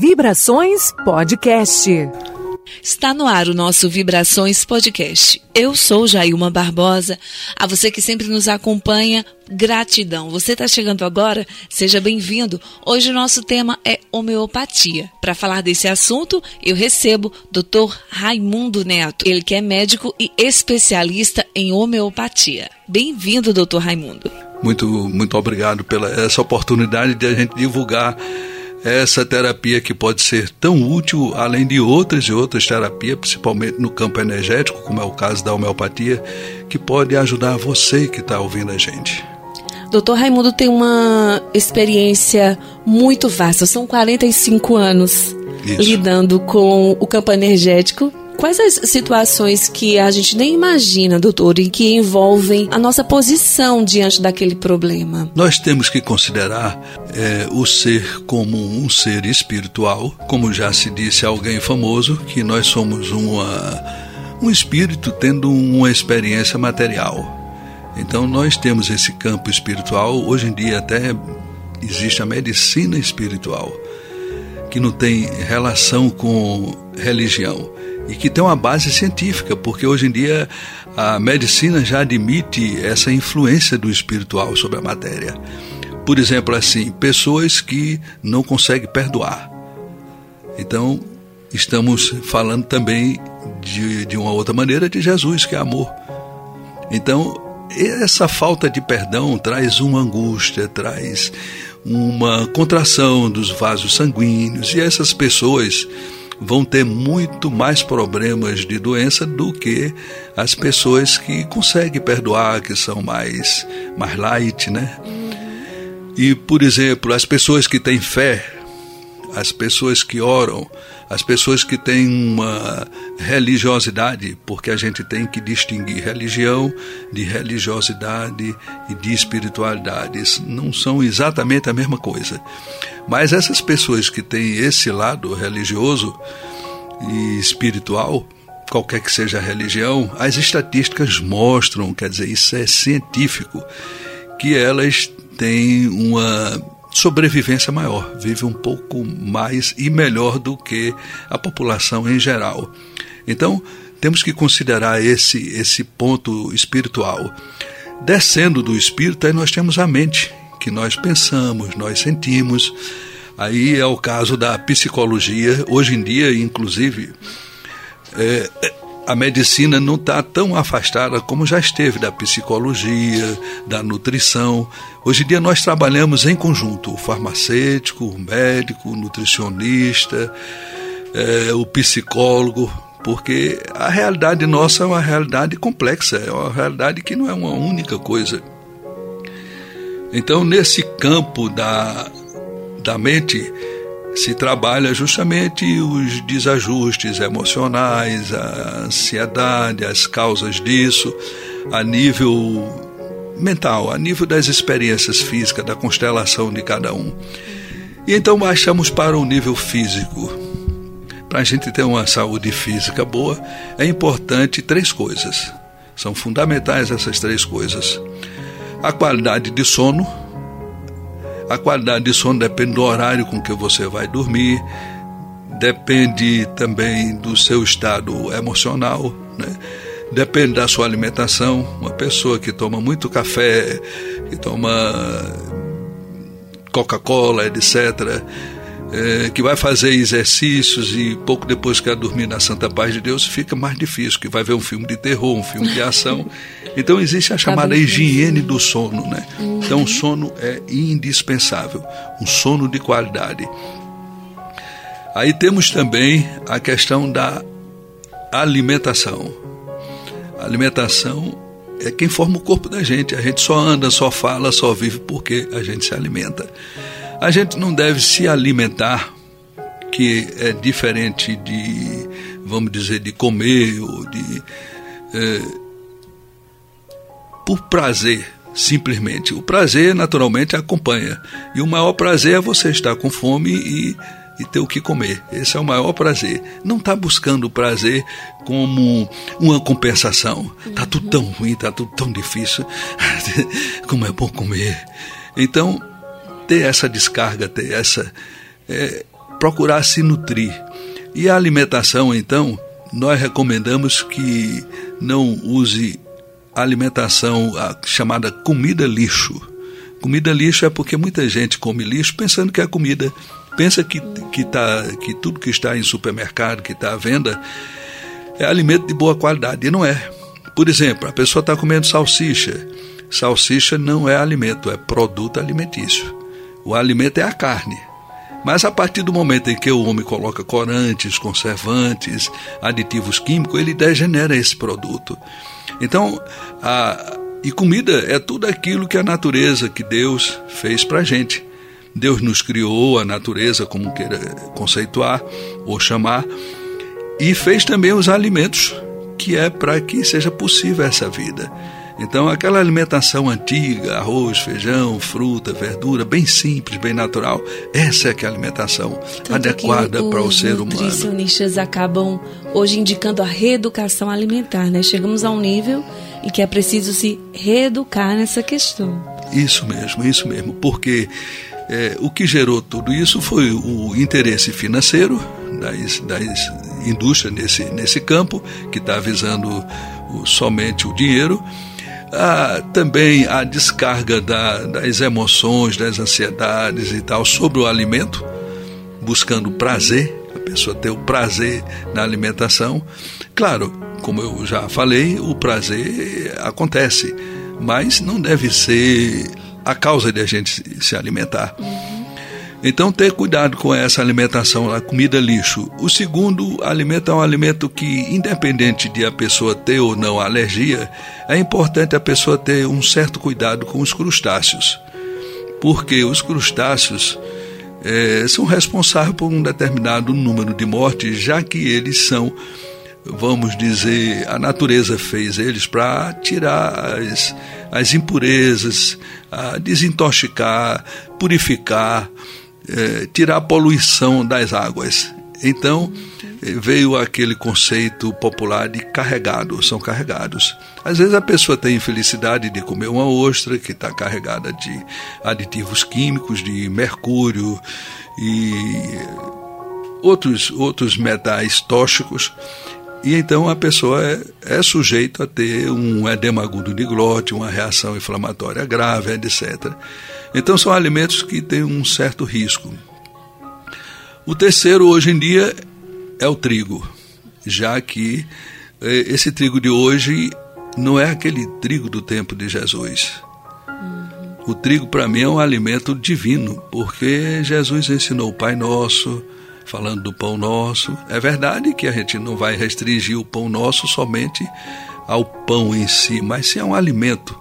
Vibrações Podcast. Está no ar o nosso Vibrações Podcast. Eu sou Jailma Barbosa. A você que sempre nos acompanha, gratidão. Você está chegando agora? Seja bem-vindo. Hoje o nosso tema é homeopatia. Para falar desse assunto, eu recebo Dr. Raimundo Neto. Ele que é médico e especialista em homeopatia. Bem-vindo, Dr. Raimundo. Muito, muito obrigado pela essa oportunidade de a gente divulgar essa terapia que pode ser tão útil, além de outras e outras terapias, principalmente no campo energético, como é o caso da homeopatia, que pode ajudar você que está ouvindo a gente. Doutor Raimundo tem uma experiência muito vasta, são 45 anos Isso. lidando com o campo energético Quais as situações que a gente nem imagina, doutor, e que envolvem a nossa posição diante daquele problema? Nós temos que considerar é, o ser como um ser espiritual, como já se disse alguém famoso, que nós somos uma, um espírito tendo uma experiência material. Então nós temos esse campo espiritual, hoje em dia até existe a medicina espiritual, que não tem relação com religião e que tem uma base científica, porque hoje em dia a medicina já admite essa influência do espiritual sobre a matéria. Por exemplo, assim, pessoas que não conseguem perdoar. Então, estamos falando também de, de uma outra maneira de Jesus, que é amor. Então, essa falta de perdão traz uma angústia, traz uma contração dos vasos sanguíneos, e essas pessoas vão ter muito mais problemas de doença do que as pessoas que conseguem perdoar, que são mais, mais light, né? E, por exemplo, as pessoas que têm fé, as pessoas que oram, as pessoas que têm uma religiosidade, porque a gente tem que distinguir religião de religiosidade e de espiritualidade. Isso não são exatamente a mesma coisa. Mas essas pessoas que têm esse lado religioso e espiritual, qualquer que seja a religião, as estatísticas mostram, quer dizer, isso é científico, que elas têm uma sobrevivência maior, vive um pouco mais e melhor do que a população em geral. Então, temos que considerar esse, esse ponto espiritual. Descendo do espírito, aí nós temos a mente, que nós pensamos, nós sentimos. Aí é o caso da psicologia. Hoje em dia, inclusive, é, a medicina não está tão afastada como já esteve da psicologia, da nutrição. Hoje em dia nós trabalhamos em conjunto, o farmacêutico, o médico, o nutricionista, é, o psicólogo, porque a realidade nossa é uma realidade complexa, é uma realidade que não é uma única coisa. Então, nesse campo da, da mente, se trabalha justamente os desajustes emocionais, a ansiedade, as causas disso, a nível mental, a nível das experiências físicas, da constelação de cada um. E então baixamos para o nível físico. Para a gente ter uma saúde física boa, é importante três coisas. São fundamentais essas três coisas: a qualidade de sono, a qualidade de sono depende do horário com que você vai dormir, depende também do seu estado emocional, né? Depende da sua alimentação. Uma pessoa que toma muito café, que toma Coca-Cola, etc., é, que vai fazer exercícios e pouco depois quer dormir na Santa Paz de Deus, fica mais difícil, que vai ver um filme de terror, um filme de ação. Então existe a chamada higiene do sono, né? Então o sono é indispensável, um sono de qualidade. Aí temos também a questão da alimentação. A alimentação é quem forma o corpo da gente. A gente só anda, só fala, só vive porque a gente se alimenta. A gente não deve se alimentar, que é diferente de, vamos dizer, de comer ou de. É, por prazer, simplesmente. O prazer, naturalmente, acompanha. E o maior prazer é você estar com fome e, e ter o que comer. Esse é o maior prazer. Não está buscando o prazer como uma compensação. Está tudo tão ruim, está tudo tão difícil. como é bom comer. Então, ter essa descarga, ter essa. É, procurar se nutrir. E a alimentação, então, nós recomendamos que não use alimentação chamada comida lixo. Comida lixo é porque muita gente come lixo pensando que é comida. Pensa que, que, tá, que tudo que está em supermercado, que está à venda, é alimento de boa qualidade. E não é. Por exemplo, a pessoa está comendo salsicha. Salsicha não é alimento, é produto alimentício. O alimento é a carne. Mas a partir do momento em que o homem coloca corantes, conservantes, aditivos químicos, ele degenera esse produto. Então, a, e comida é tudo aquilo que a natureza, que Deus fez para a gente. Deus nos criou, a natureza, como queira conceituar ou chamar, e fez também os alimentos, que é para que seja possível essa vida. Então, aquela alimentação antiga, arroz, feijão, fruta, verdura, bem simples, bem natural, essa é que é a alimentação Tanto adequada para o ser humano. Os nutricionistas acabam hoje indicando a reeducação alimentar, né? Chegamos a um nível em que é preciso se reeducar nessa questão. Isso mesmo, isso mesmo, porque é, o que gerou tudo isso foi o interesse financeiro das, das indústrias nesse, nesse campo, que está visando o, somente o dinheiro, ah, também a descarga da, das emoções, das ansiedades e tal sobre o alimento, buscando prazer, a pessoa ter o prazer na alimentação. Claro, como eu já falei, o prazer acontece, mas não deve ser a causa de a gente se alimentar. Então, ter cuidado com essa alimentação, a comida lixo. O segundo alimento é um alimento que, independente de a pessoa ter ou não alergia, é importante a pessoa ter um certo cuidado com os crustáceos. Porque os crustáceos é, são responsáveis por um determinado número de mortes, já que eles são, vamos dizer, a natureza fez eles para tirar as, as impurezas, desintoxicar, purificar é, tirar a poluição das águas. Então é, veio aquele conceito popular de carregado, são carregados. Às vezes a pessoa tem infelicidade de comer uma ostra que está carregada de aditivos químicos, de mercúrio e outros, outros metais tóxicos. E então a pessoa é, é sujeita a ter um edema agudo de glote, uma reação inflamatória grave, etc. Então são alimentos que têm um certo risco. O terceiro hoje em dia é o trigo, já que eh, esse trigo de hoje não é aquele trigo do tempo de Jesus. O trigo para mim é um alimento divino, porque Jesus ensinou o Pai Nosso, falando do pão nosso. É verdade que a gente não vai restringir o pão nosso somente ao pão em si, mas sim a um alimento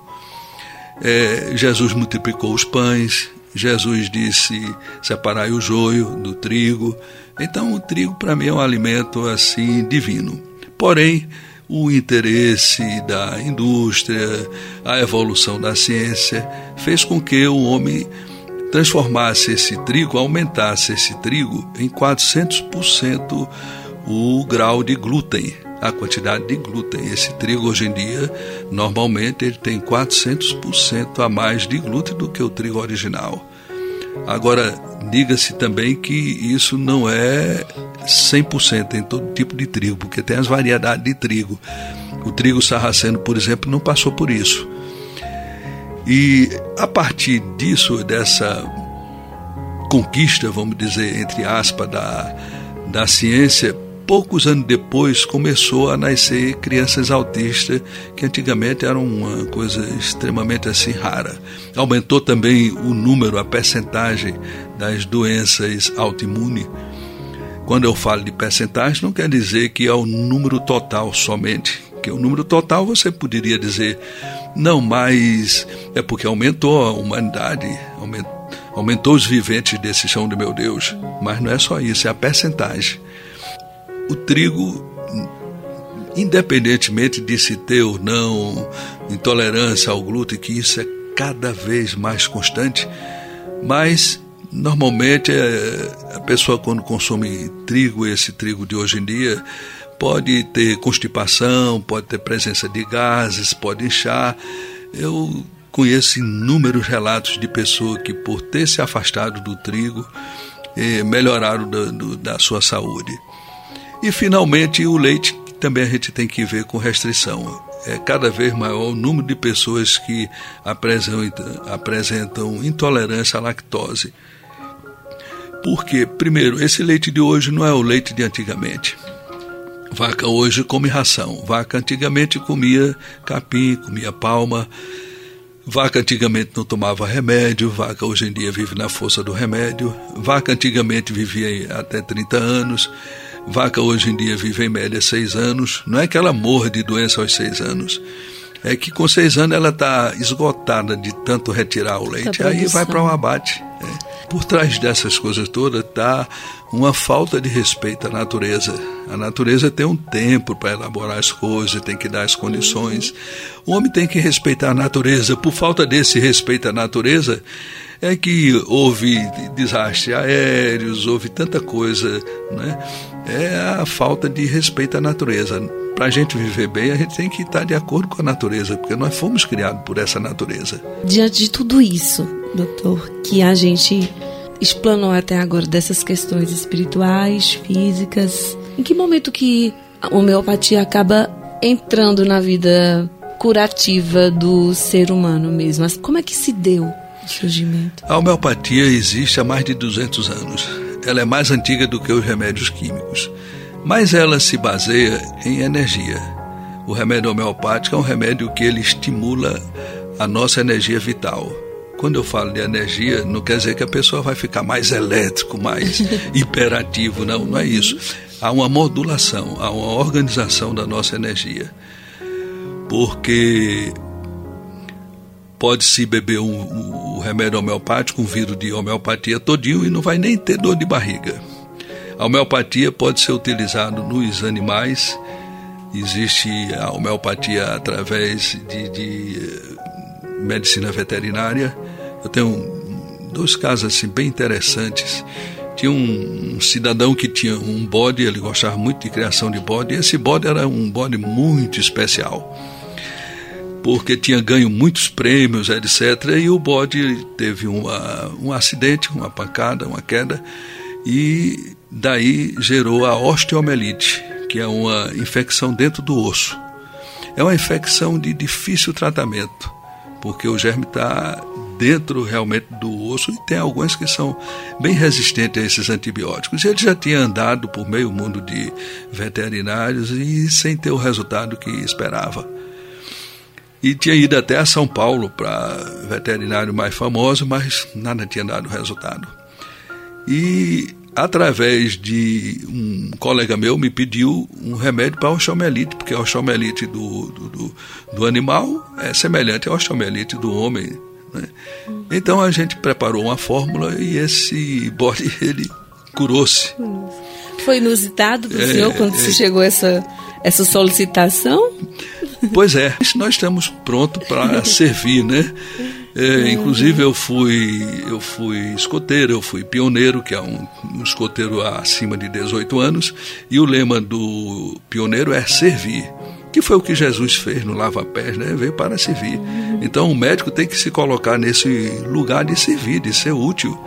é, Jesus multiplicou os pães, Jesus disse: separai o joio do trigo. Então, o trigo para mim é um alimento assim divino. Porém, o interesse da indústria, a evolução da ciência, fez com que o homem transformasse esse trigo, aumentasse esse trigo em 400% o grau de glúten a quantidade de glúten. Esse trigo hoje em dia, normalmente, ele tem 400% a mais de glúten do que o trigo original. Agora, diga-se também que isso não é 100% em todo tipo de trigo, porque tem as variedades de trigo. O trigo sarraceno, por exemplo, não passou por isso. E a partir disso, dessa conquista, vamos dizer, entre aspas, da, da ciência, poucos anos depois começou a nascer crianças autistas, que antigamente eram uma coisa extremamente assim rara. Aumentou também o número, a percentagem das doenças autoimunes. Quando eu falo de percentagem, não quer dizer que é o número total somente, que o número total você poderia dizer, não, mas é porque aumentou a humanidade, aumentou, os viventes desse chão de meu Deus. Mas não é só isso, é a percentagem o trigo, independentemente de se ter ou não intolerância ao glúten, que isso é cada vez mais constante, mas normalmente é, a pessoa quando consome trigo, esse trigo de hoje em dia, pode ter constipação, pode ter presença de gases, pode inchar. Eu conheço inúmeros relatos de pessoa que por ter se afastado do trigo e melhoraram do, do, da sua saúde. E finalmente o leite também a gente tem que ver com restrição. É cada vez maior o número de pessoas que apresentam, apresentam intolerância à lactose. Porque, primeiro, esse leite de hoje não é o leite de antigamente. Vaca hoje come ração. Vaca antigamente comia capim, comia palma. Vaca antigamente não tomava remédio, vaca hoje em dia vive na força do remédio. Vaca antigamente vivia até 30 anos. Vaca hoje em dia vive em média seis anos. Não é que ela morra de doença aos seis anos. É que com seis anos ela está esgotada de tanto retirar o leite. Aí vai para o um abate. Por trás dessas coisas todas está uma falta de respeito à natureza. A natureza tem um tempo para elaborar as coisas, tem que dar as condições. O homem tem que respeitar a natureza. Por falta desse respeito à natureza, é que houve desastres aéreos, houve tanta coisa. Né? É a falta de respeito à natureza. Para a gente viver bem, a gente tem que estar de acordo com a natureza, porque nós fomos criados por essa natureza. Diante de tudo isso, doutor, que a gente explanou até agora dessas questões espirituais, físicas, em que momento que a homeopatia acaba entrando na vida curativa do ser humano mesmo? Como é que se deu surgimento? A homeopatia existe há mais de 200 anos. Ela é mais antiga do que os remédios químicos, mas ela se baseia em energia. O remédio homeopático é um remédio que ele estimula a nossa energia vital quando eu falo de energia, não quer dizer que a pessoa vai ficar mais elétrico, mais hiperativo, não, não é isso. Há uma modulação, há uma organização da nossa energia. Porque pode-se beber um, um, remédio homeopático, um vírus de homeopatia todinho e não vai nem ter dor de barriga. A homeopatia pode ser utilizada nos animais, existe a homeopatia através de, de medicina veterinária. Eu tenho dois casos assim bem interessantes. Tinha um, um cidadão que tinha um bode, ele gostava muito de criação de bode, e esse bode era um bode muito especial porque tinha ganho muitos prêmios, etc. E o bode teve uma, um acidente, uma pancada, uma queda, e daí gerou a osteomelite, que é uma infecção dentro do osso. É uma infecção de difícil tratamento porque o germe está dentro realmente do osso e tem alguns que são bem resistentes a esses antibióticos. Ele já tinha andado por meio mundo de veterinários e sem ter o resultado que esperava. E tinha ido até a São Paulo para veterinário mais famoso, mas nada tinha dado resultado. E através de um colega meu, me pediu um remédio para osteomielite, porque a osteomielite do, do, do, do, animal é semelhante à osteomielite do homem. Né? Então a gente preparou uma fórmula e esse bode ele curou-se. Foi inusitado para o é, senhor quando é, se chegou essa, essa solicitação? Pois é, nós estamos prontos para servir, né? É, inclusive eu fui eu fui escoteiro, eu fui pioneiro, que é um, um escoteiro acima de 18 anos, e o lema do pioneiro é servir que foi o que Jesus fez no Lava Pés, né? Veio para servir. Então o médico tem que se colocar nesse lugar de servir, de ser útil.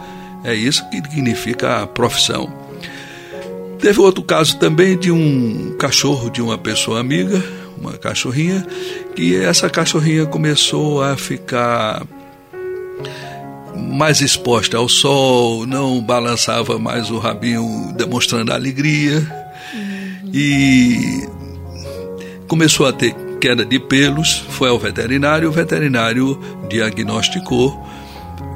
É isso que significa a profissão. Teve outro caso também de um cachorro de uma pessoa amiga, uma cachorrinha, que essa cachorrinha começou a ficar mais exposta ao sol, não balançava mais o rabinho demonstrando alegria e começou a ter queda de pelos, foi ao veterinário, o veterinário diagnosticou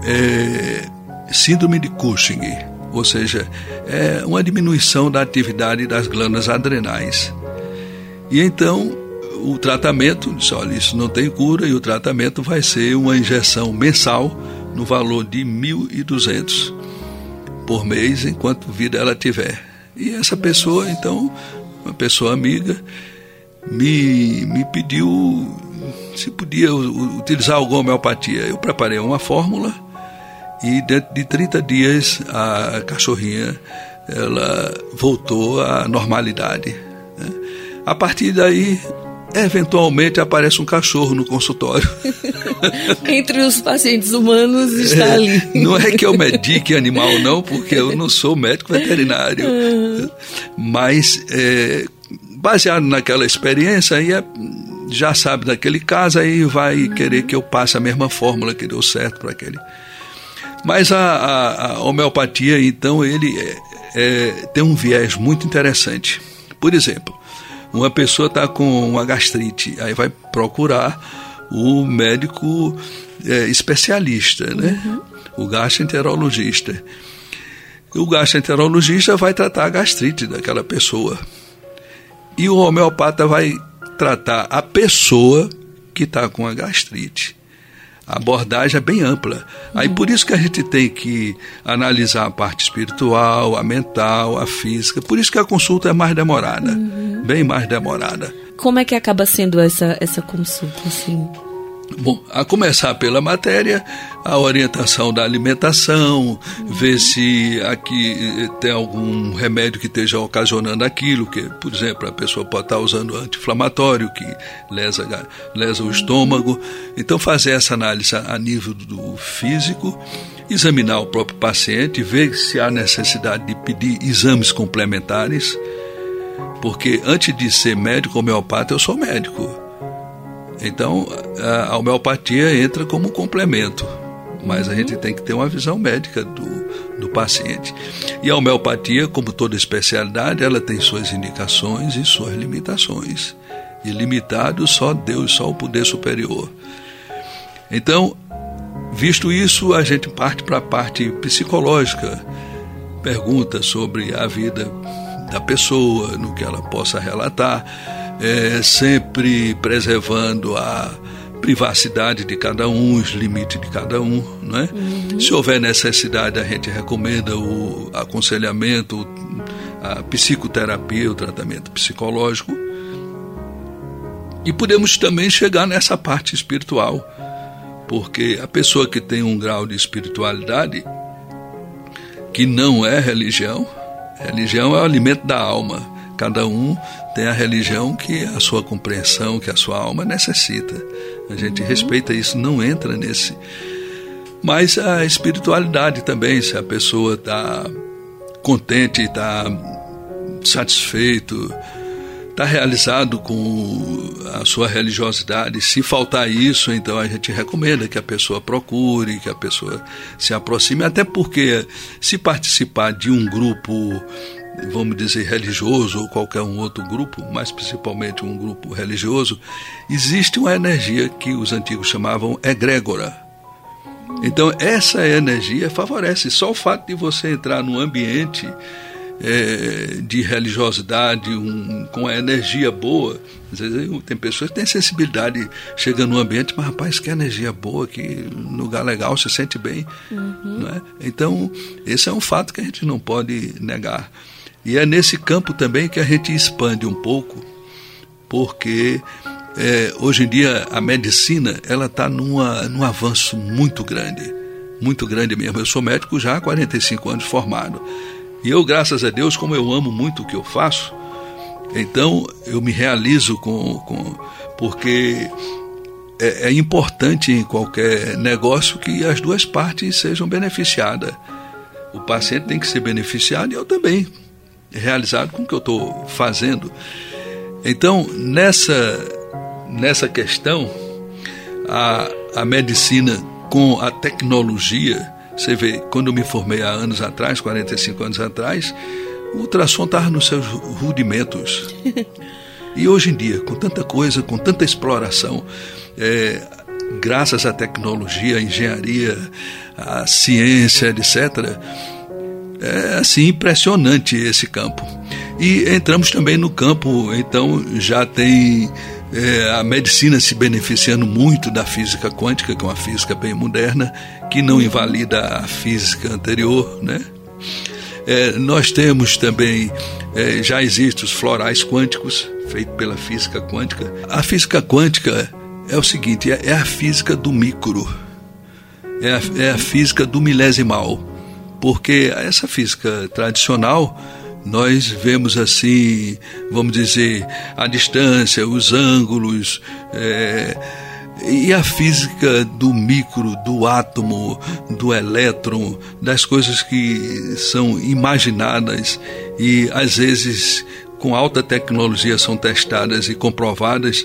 é, síndrome de Cushing, ou seja, é uma diminuição da atividade das glândulas adrenais. E então o tratamento, disse, olha, isso não tem cura e o tratamento vai ser uma injeção mensal no valor de 1.200 por mês enquanto vida ela tiver. E essa pessoa, então, uma pessoa amiga, me, me pediu se podia utilizar alguma homeopatia. Eu preparei uma fórmula e dentro de 30 dias a cachorrinha ela voltou à normalidade. Né? A partir daí eventualmente aparece um cachorro no consultório. Entre os pacientes humanos está é, ali. Não é que eu medique animal, não, porque eu não sou médico veterinário. Uhum. Mas, é, baseado naquela experiência, aí é, já sabe daquele caso, aí vai uhum. querer que eu passe a mesma fórmula que deu certo para aquele. Mas a, a, a, homeopatia, então, ele é, é, tem um viés muito interessante. Por exemplo, uma pessoa está com uma gastrite, aí vai procurar o médico é, especialista, né? Uhum. O gastroenterologista. O gastroenterologista vai tratar a gastrite daquela pessoa. E o homeopata vai tratar a pessoa que está com a gastrite. A abordagem é bem ampla. Aí por isso que a gente tem que analisar a parte espiritual, a mental, a física. Por isso que a consulta é mais demorada, uhum. bem mais demorada. Como é que acaba sendo essa, essa consulta, assim? Bom, a começar pela matéria, a orientação da alimentação, ver se aqui tem algum remédio que esteja ocasionando aquilo, que, por exemplo, a pessoa pode estar usando anti-inflamatório que lesa, lesa o estômago. Então, fazer essa análise a nível do físico, examinar o próprio paciente, ver se há necessidade de pedir exames complementares, porque antes de ser médico homeopata, eu sou médico. Então, a homeopatia entra como complemento, mas a gente tem que ter uma visão médica do, do paciente. E a homeopatia, como toda especialidade, ela tem suas indicações e suas limitações. E limitado só Deus, só o poder superior. Então, visto isso, a gente parte para a parte psicológica, pergunta sobre a vida da pessoa, no que ela possa relatar é, sempre preservando a privacidade de cada um, os limites de cada um, né? Uhum. Se houver necessidade, a gente recomenda o aconselhamento, a psicoterapia, o tratamento psicológico. E podemos também chegar nessa parte espiritual, porque a pessoa que tem um grau de espiritualidade que não é religião, religião é o alimento da alma. Cada um tem a religião que a sua compreensão, que a sua alma necessita. A gente uhum. respeita isso, não entra nesse. Mas a espiritualidade também, se a pessoa está contente, está satisfeito, está realizado com a sua religiosidade. Se faltar isso, então a gente recomenda que a pessoa procure, que a pessoa se aproxime, até porque se participar de um grupo vamos dizer, religioso ou qualquer um outro grupo, mas principalmente um grupo religioso, existe uma energia que os antigos chamavam egrégora. Então, essa energia favorece. Só o fato de você entrar num ambiente é, de religiosidade, um, com a energia boa. Às vezes tem pessoas que têm sensibilidade, chega num ambiente, mas rapaz, que energia boa, que lugar legal, se sente bem. Uhum. É? Então, esse é um fato que a gente não pode negar. E é nesse campo também que a gente expande um pouco, porque é, hoje em dia a medicina ela está num avanço muito grande, muito grande mesmo. Eu sou médico já há 45 anos formado. E eu, graças a Deus, como eu amo muito o que eu faço, então eu me realizo com, com porque é, é importante em qualquer negócio que as duas partes sejam beneficiadas. O paciente tem que ser beneficiado e eu também realizado com o que eu estou fazendo. Então, nessa, nessa questão, a, a medicina com a tecnologia, você vê, quando eu me formei há anos atrás, 45 anos atrás, o ultrassom estava nos seus rudimentos. E hoje em dia, com tanta coisa, com tanta exploração, é, graças à tecnologia, à engenharia, à ciência, etc., é assim impressionante esse campo. E entramos também no campo, então já tem é, a medicina se beneficiando muito da física quântica, que é uma física bem moderna, que não invalida a física anterior, né? É, nós temos também, é, já existem os florais quânticos, feitos pela física quântica. A física quântica é o seguinte: é, é a física do micro, é a, é a física do milesimal porque essa física tradicional nós vemos assim, vamos dizer, a distância, os ângulos, é, e a física do micro, do átomo, do elétron, das coisas que são imaginadas e às vezes com alta tecnologia são testadas e comprovadas.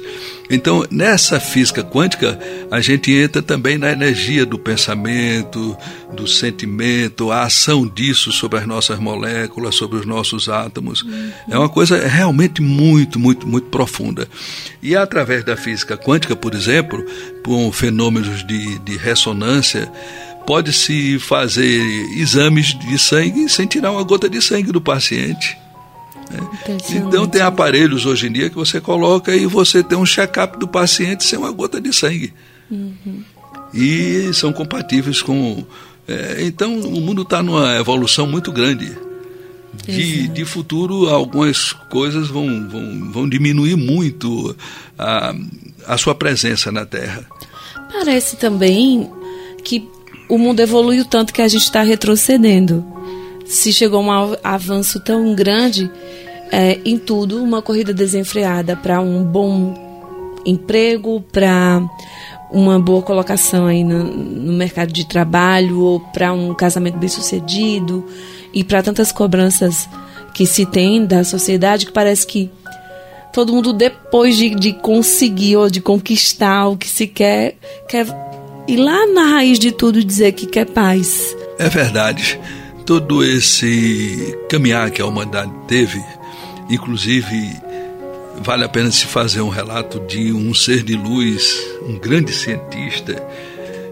Então, nessa física quântica, a gente entra também na energia do pensamento, do sentimento, a ação disso sobre as nossas moléculas, sobre os nossos átomos. É uma coisa realmente muito, muito, muito profunda. E através da física quântica, por exemplo, com fenômenos de, de ressonância, pode-se fazer exames de sangue sem tirar uma gota de sangue do paciente. Né? Então tem aparelhos hoje em dia que você coloca e você tem um check-up do paciente sem uma gota de sangue. Uhum. E são compatíveis com. É, então o mundo está numa evolução muito grande. De, de futuro, algumas coisas vão, vão, vão diminuir muito a, a sua presença na Terra. Parece também que o mundo evoluiu tanto que a gente está retrocedendo. Se chegou a um avanço tão grande é, em tudo, uma corrida desenfreada para um bom emprego, para uma boa colocação aí no, no mercado de trabalho ou para um casamento bem sucedido e para tantas cobranças que se tem da sociedade que parece que todo mundo depois de, de conseguir ou de conquistar o que se quer quer ir lá na raiz de tudo dizer que quer paz. É verdade. Todo esse caminhar que a humanidade teve Inclusive, vale a pena se fazer um relato de um ser de luz, um grande cientista,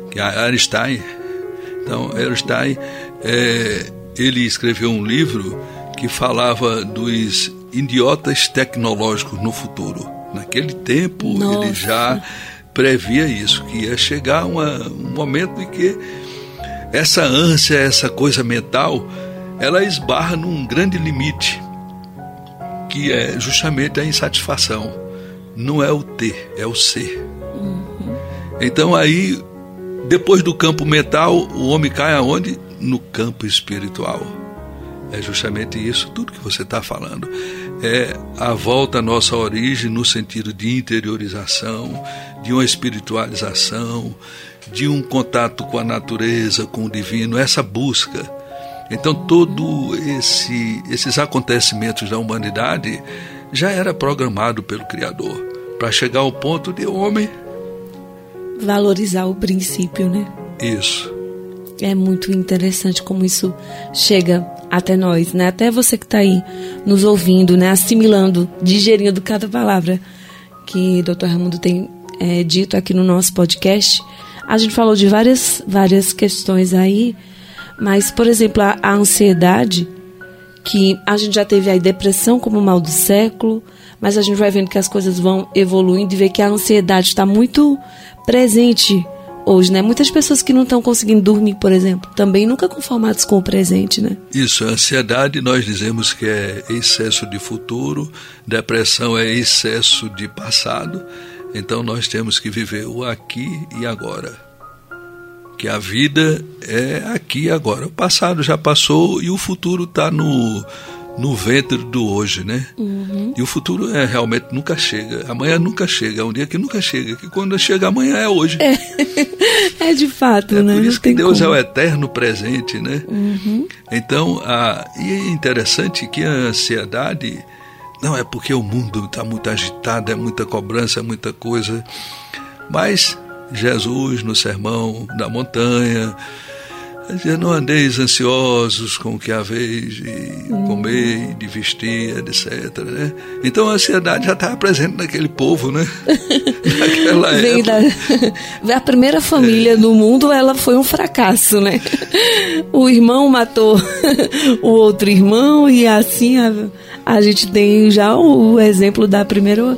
que é Einstein. Então, Einstein, é, ele escreveu um livro que falava dos idiotas tecnológicos no futuro. Naquele tempo, Nossa. ele já previa isso, que ia chegar uma, um momento em que essa ânsia, essa coisa mental, ela esbarra num grande limite que é justamente a insatisfação. Não é o ter, é o ser. Uhum. Então aí, depois do campo mental, o homem cai aonde? No campo espiritual. É justamente isso, tudo que você está falando. É a volta à nossa origem no sentido de interiorização, de uma espiritualização, de um contato com a natureza, com o divino, essa busca então, todo esse, esses acontecimentos da humanidade já era programado pelo Criador para chegar ao ponto de homem valorizar o princípio, né? Isso. É muito interessante como isso chega até nós, né? Até você que está aí nos ouvindo, né? Assimilando, digerindo cada palavra que Dr. Raimundo tem é, dito aqui no nosso podcast. A gente falou de várias, várias questões aí mas, por exemplo, a, a ansiedade, que a gente já teve a depressão como mal do século, mas a gente vai vendo que as coisas vão evoluindo e vê que a ansiedade está muito presente hoje, né? Muitas pessoas que não estão conseguindo dormir, por exemplo, também nunca conformados com o presente, né? Isso, a ansiedade nós dizemos que é excesso de futuro, depressão é excesso de passado, então nós temos que viver o aqui e agora que a vida é aqui e agora. O passado já passou e o futuro está no, no ventre do hoje, né? Uhum. E o futuro é realmente nunca chega. Amanhã nunca chega. É um dia que nunca chega. Que quando chega amanhã é hoje. É, é de fato, é né? Por isso que Deus como. é o eterno presente, né? Uhum. Então, a, e é interessante que a ansiedade. Não é porque o mundo está muito agitado, é muita cobrança, é muita coisa. Mas Jesus no sermão da montanha, dizia, não andeis ansiosos com o que haveis de comer, de vestir, etc. Né? Então a ansiedade já estava presente naquele povo, né? Naquela época. Da, a primeira família é. do mundo, ela foi um fracasso, né? O irmão matou o outro irmão e assim a, a gente tem já o exemplo da primeira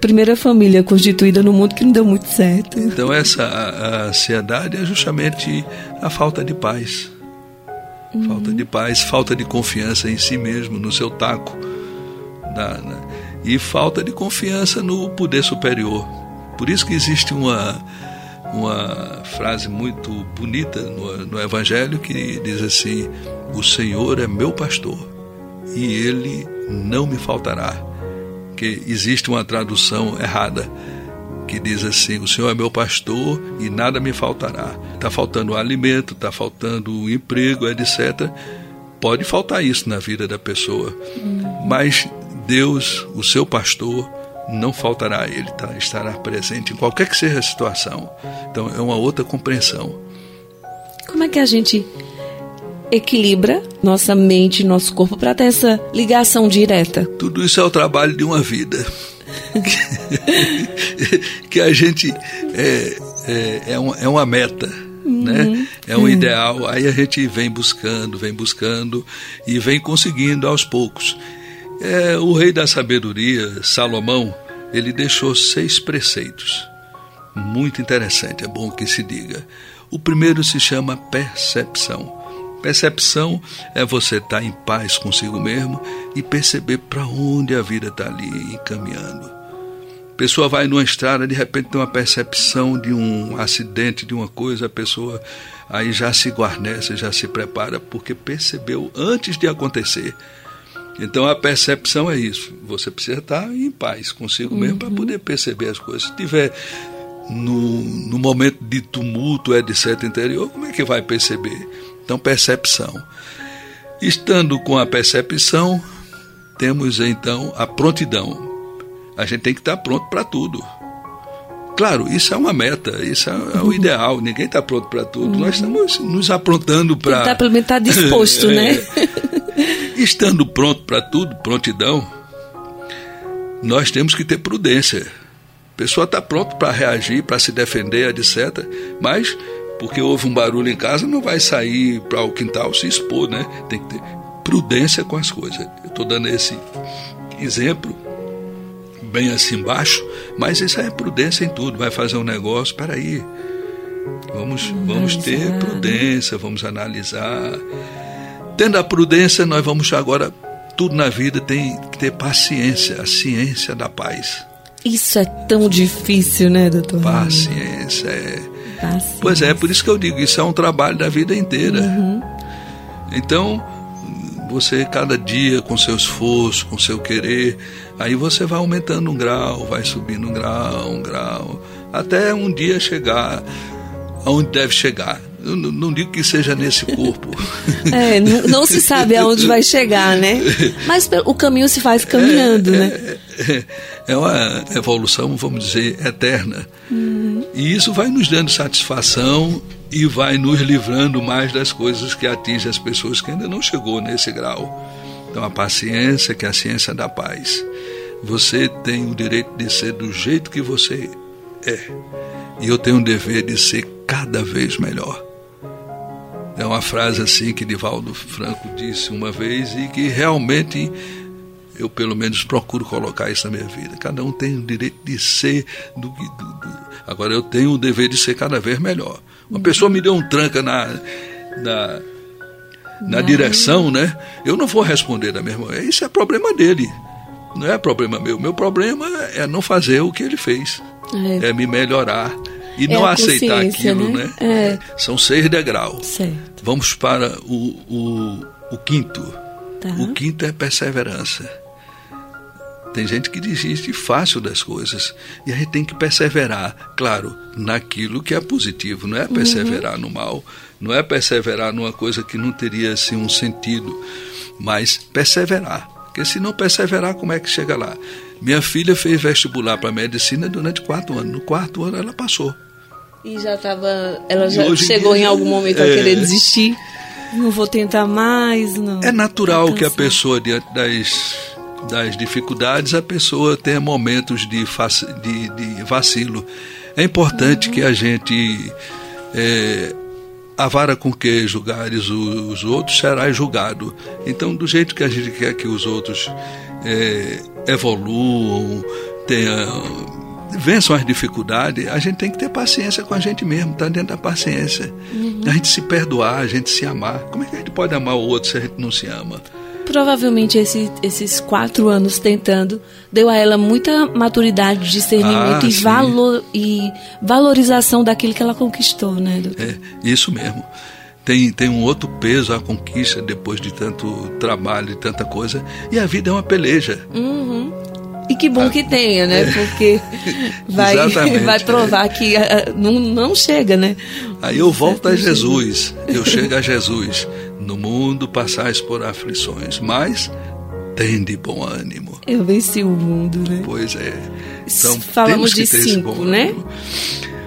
primeira família constituída no mundo que não deu muito certo. Então essa a, a ansiedade é justamente a falta de paz. Uhum. Falta de paz, falta de confiança em si mesmo, no seu taco. Da, né? E falta de confiança no poder superior. Por isso que existe uma, uma frase muito bonita no, no Evangelho que diz assim: O Senhor é meu pastor e ele não me faltará. Que existe uma tradução errada que diz assim: O Senhor é meu pastor e nada me faltará. Está faltando alimento, está faltando emprego, etc. Pode faltar isso na vida da pessoa, mas Deus, o seu pastor, não faltará a ele, tá? estará presente em qualquer que seja a situação. Então é uma outra compreensão. Como é que a gente equilibra nossa mente, nosso corpo para ter essa ligação direta? Tudo isso é o trabalho de uma vida. que a gente é, é, é, uma, é uma meta. Uhum. Né? É um uhum. ideal, aí a gente vem buscando, vem buscando e vem conseguindo aos poucos. É, o rei da sabedoria, Salomão, ele deixou seis preceitos. Muito interessante, é bom que se diga. O primeiro se chama percepção. Percepção é você estar em paz consigo mesmo e perceber para onde a vida está ali encaminhando. A pessoa vai numa estrada, de repente tem uma percepção de um acidente, de uma coisa, a pessoa aí já se guarnece, já se prepara, porque percebeu antes de acontecer. Então a percepção é isso. Você precisa estar em paz consigo uhum. mesmo para poder perceber as coisas. Se tiver no, no momento de tumulto, etc., interior, como é que vai perceber? Então, percepção. Estando com a percepção, temos então a prontidão. A gente tem que estar pronto para tudo. Claro, isso é uma meta, isso é, é o uhum. ideal. Ninguém está pronto para tudo. Uhum. Nós estamos nos aprontando para. Está pelo menos tá disposto, né? É. Estando pronto para tudo, prontidão, nós temos que ter prudência. A pessoa está pronta para reagir, para se defender, etc. Mas porque houve um barulho em casa, não vai sair para o quintal se expor, né? Tem que ter prudência com as coisas. Eu estou dando esse exemplo bem assim embaixo, mas isso é prudência em tudo. Vai fazer um negócio, para aí. Vamos, vamos ter prudência, vamos analisar. Tendo a prudência, nós vamos agora tudo na vida tem que ter paciência, a ciência da paz. Isso é tão difícil, né, doutor? Paciência é Pois é, por isso que eu digo, isso é um trabalho da vida inteira. Uhum. Então, você cada dia com seu esforço, com seu querer, aí você vai aumentando um grau, vai subindo um grau, um grau, até um dia chegar aonde deve chegar. Eu não digo que seja nesse corpo. É, não, não, se sabe aonde vai chegar, né? Mas o caminho se faz caminhando, é, né? É, é, é uma evolução, vamos dizer, eterna. Uhum. E isso vai nos dando satisfação e vai nos livrando mais das coisas que atingem as pessoas que ainda não chegou nesse grau. Então a paciência, que é a ciência da paz. Você tem o direito de ser do jeito que você é. E eu tenho o dever de ser cada vez melhor. É uma frase assim que Divaldo Franco disse uma vez e que realmente eu pelo menos procuro colocar isso na minha vida. Cada um tem o direito de ser do que. Agora eu tenho o dever de ser cada vez melhor. Uma pessoa me deu um tranca na, na, na direção, né? Eu não vou responder da mesma maneira. Isso é problema dele. Não é problema meu. Meu problema é não fazer o que ele fez. É, é me melhorar e é não aceitar aquilo, né? né? É. São seis degraus. Certo. Vamos para o, o, o quinto. Tá. O quinto é perseverança. Tem gente que desiste fácil das coisas. E a gente tem que perseverar, claro, naquilo que é positivo. Não é uhum. perseverar uhum. no mal, não é perseverar numa coisa que não teria assim, um sentido, mas perseverar. Porque se não perseverar, como é que chega lá? Minha filha fez vestibular para medicina durante quatro anos. No quarto ano ela passou. E já estava. Ela já chegou dia, em algum momento a é, querer desistir. Não vou tentar mais, não. É natural que a pessoa, diante das, das dificuldades, a pessoa tenha momentos de, de, de vacilo. É importante uhum. que a gente. É, a vara com que julgares os, outros será julgado. Então, do jeito que a gente quer que os outros é, evoluam, tenham vençam as dificuldades, a gente tem que ter paciência com a gente mesmo, tá dentro da paciência. Uhum. A gente se perdoar, a gente se amar. Como é que a gente pode amar o outro se a gente não se ama? Provavelmente esse, esses quatro anos tentando deu a ela muita maturidade, discernimento ah, e, valor, e valorização daquilo que ela conquistou, né, doutor? É, isso mesmo. tem, tem um outro peso a conquista depois de tanto trabalho e tanta coisa. E a vida é uma peleja. Uhum. E que bom que tenha, né? É. Porque vai, vai provar que uh, não, não chega, né? Aí eu volto a Jesus, eu chego a Jesus. No mundo passais por aflições, mas tem de bom ânimo. Eu venci o mundo, né? Pois é. Então, Falamos de cinco, né?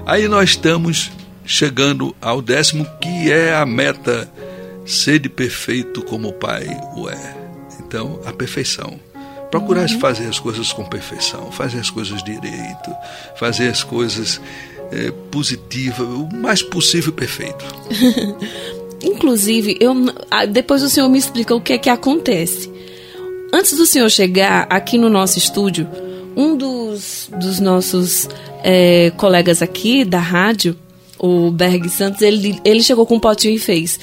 Aí nós estamos chegando ao décimo, que é a meta, ser de perfeito como o Pai o é. Então, a perfeição. Procurar fazer as coisas com perfeição, fazer as coisas direito, fazer as coisas é, positivas, o mais possível perfeito. Inclusive, eu, depois o senhor me explica o que é que acontece. Antes do senhor chegar aqui no nosso estúdio, um dos, dos nossos é, colegas aqui da rádio, o Berg Santos, ele, ele chegou com um potinho e fez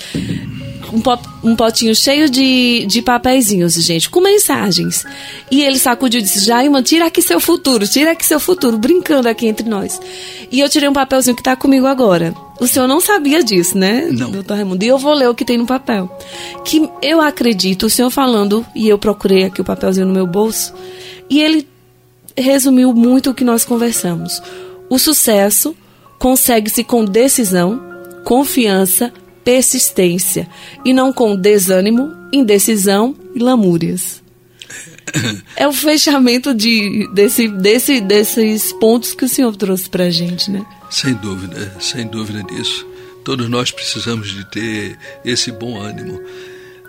um, pot, um potinho cheio de, de papeizinhos, gente, com mensagens. E ele sacudiu e disse: Jaima, tira aqui seu futuro, tira aqui seu futuro, brincando aqui entre nós. E eu tirei um papelzinho que está comigo agora. O senhor não sabia disso, né, não. doutor Raimundo? E eu vou ler o que tem no papel. Que eu acredito, o senhor falando, e eu procurei aqui o papelzinho no meu bolso, e ele resumiu muito o que nós conversamos. O sucesso consegue-se com decisão, confiança, persistência e não com desânimo, indecisão e lamúrias. É o fechamento de, desse, desse, desses pontos que o senhor trouxe para a gente, né? Sem dúvida, sem dúvida disso. Todos nós precisamos de ter esse bom ânimo.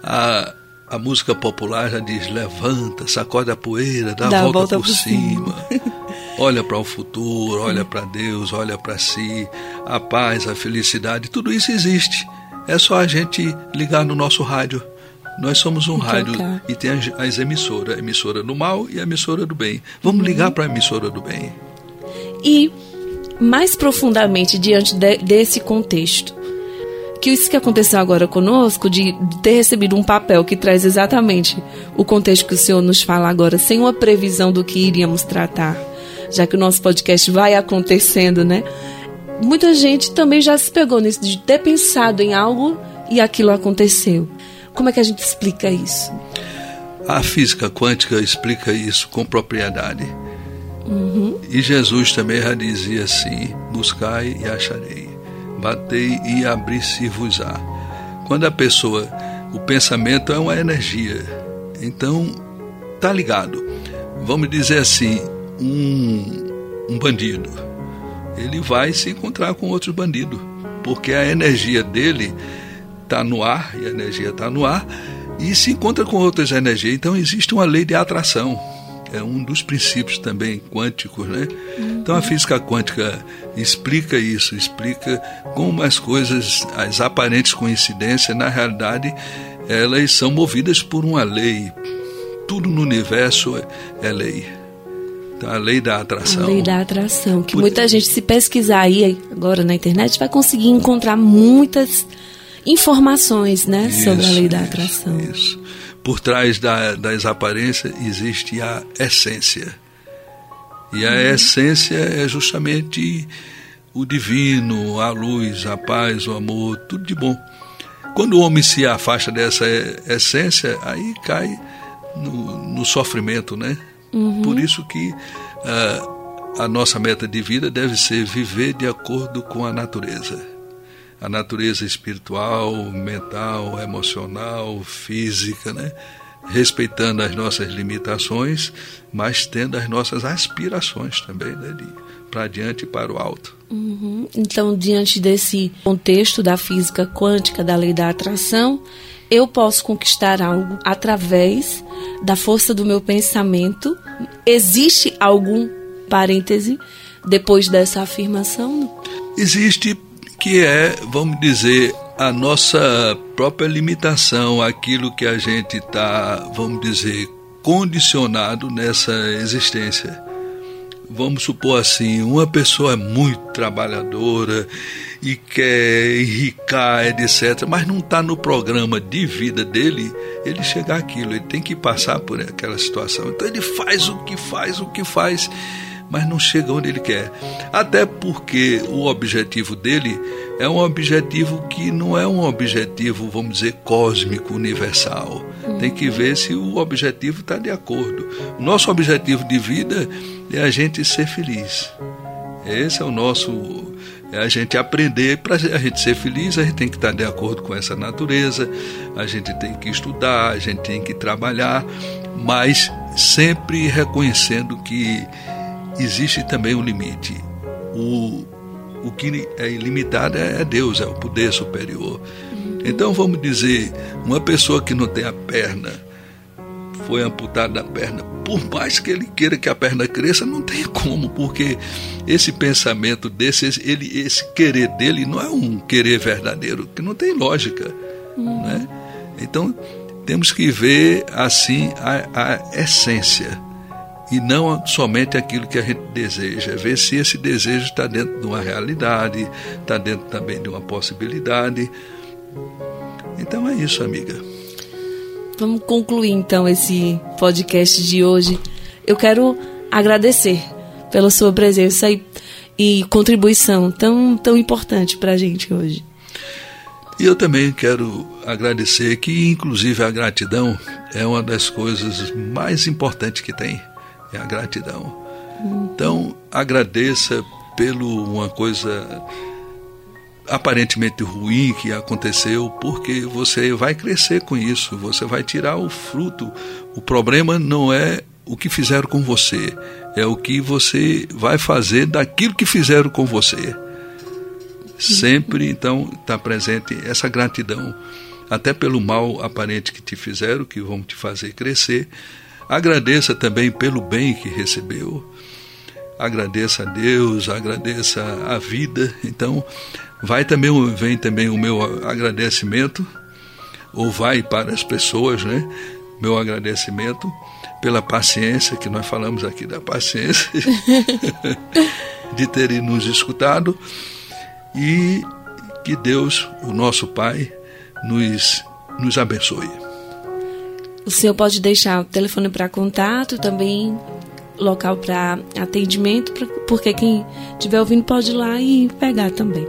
A, a música popular já diz: levanta, sacode a poeira, dá, dá a volta, volta por, por cima. cima. olha para o futuro, olha para Deus, olha para si. A paz, a felicidade, tudo isso existe. É só a gente ligar no nosso rádio. Nós somos um rádio e tem as, as, emissoras, a emissora do mal e a emissora do bem. Vamos uhum. ligar para a emissora do bem. E mais profundamente diante de, desse contexto, que isso que aconteceu agora conosco, de ter recebido um papel que traz exatamente o contexto que o senhor nos fala agora, sem uma previsão do que iríamos tratar, já que o nosso podcast vai acontecendo, né? Muita gente também já se pegou nisso, de ter pensado em algo e aquilo aconteceu. Como é que a gente explica isso? A física quântica explica isso com propriedade. Uhum. E Jesus também já dizia assim: buscai e acharei, batei e abri-se-vos-á. Quando a pessoa, o pensamento é uma energia, então tá ligado. Vamos dizer assim, um, um bandido ele vai se encontrar com outros bandidos, porque a energia dele está no ar, e a energia está no ar, e se encontra com outras energias. Então existe uma lei de atração. É um dos princípios também quânticos, né? Então a física quântica explica isso, explica como as coisas, as aparentes coincidências, na realidade, elas são movidas por uma lei. Tudo no universo é lei. A lei da atração. A lei da atração, que muita gente, se pesquisar aí agora na internet, vai conseguir encontrar muitas informações né, isso, sobre a lei da atração. Isso. Por trás da, das aparências existe a essência. E a hum. essência é justamente o divino, a luz, a paz, o amor, tudo de bom. Quando o homem se afasta dessa essência, aí cai no, no sofrimento, né? Uhum. Por isso que uh, a nossa meta de vida deve ser viver de acordo com a natureza. A natureza espiritual, mental, emocional, física, né? respeitando as nossas limitações, mas tendo as nossas aspirações também, né? para adiante e para o alto. Uhum. Então, diante desse contexto da física quântica, da lei da atração, eu posso conquistar algo através da força do meu pensamento. Existe algum parêntese depois dessa afirmação? Existe que é, vamos dizer, a nossa própria limitação, aquilo que a gente está, vamos dizer, condicionado nessa existência. Vamos supor assim, uma pessoa é muito trabalhadora e quer enricar, etc., mas não está no programa de vida dele, ele chegar àquilo, ele tem que passar por aquela situação. Então ele faz o que faz, o que faz, mas não chega onde ele quer. Até porque o objetivo dele é um objetivo que não é um objetivo, vamos dizer, cósmico, universal. Tem que ver se o objetivo está de acordo. O nosso objetivo de vida é a gente ser feliz. Esse é o nosso. É a gente aprender. Para a gente ser feliz, a gente tem que estar de acordo com essa natureza, a gente tem que estudar, a gente tem que trabalhar, mas sempre reconhecendo que existe também um limite. O, o que é ilimitado é Deus, é o poder superior. Então vamos dizer, uma pessoa que não tem a perna, foi amputada a perna, por mais que ele queira que a perna cresça, não tem como, porque esse pensamento desse, ele, esse querer dele não é um querer verdadeiro, que não tem lógica. Né? Então temos que ver assim a, a essência e não somente aquilo que a gente deseja, ver se esse desejo está dentro de uma realidade, está dentro também de uma possibilidade. Então é isso, amiga. Vamos concluir então esse podcast de hoje. Eu quero agradecer pela sua presença e, e contribuição tão, tão importante para a gente hoje. E eu também quero agradecer que, inclusive, a gratidão é uma das coisas mais importantes que tem é a gratidão. Então, agradeça pelo uma coisa aparentemente ruim que aconteceu, porque você vai crescer com isso, você vai tirar o fruto. O problema não é o que fizeram com você, é o que você vai fazer daquilo que fizeram com você. Sempre, então, está presente essa gratidão, até pelo mal aparente que te fizeram, que vão te fazer crescer, Agradeça também pelo bem que recebeu. Agradeça a Deus, agradeça a vida. Então, vai também vem também o meu agradecimento ou vai para as pessoas, né? Meu agradecimento pela paciência que nós falamos aqui da paciência de terem nos escutado e que Deus, o nosso Pai, nos nos abençoe. O senhor pode deixar o telefone para contato, também local para atendimento, porque quem estiver ouvindo pode ir lá e pegar também.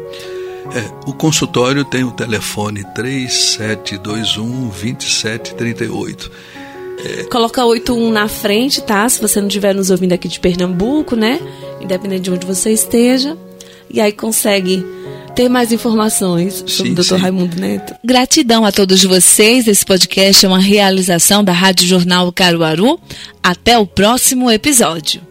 É, o consultório tem o telefone 3721 2738. É... Coloca 81 na frente, tá? Se você não estiver nos ouvindo aqui de Pernambuco, né? Independente de onde você esteja. E aí consegue ter mais informações sobre sim, o Dr. Sim. Raimundo Neto. Gratidão a todos vocês. Esse podcast é uma realização da Rádio Jornal Caruaru. Até o próximo episódio.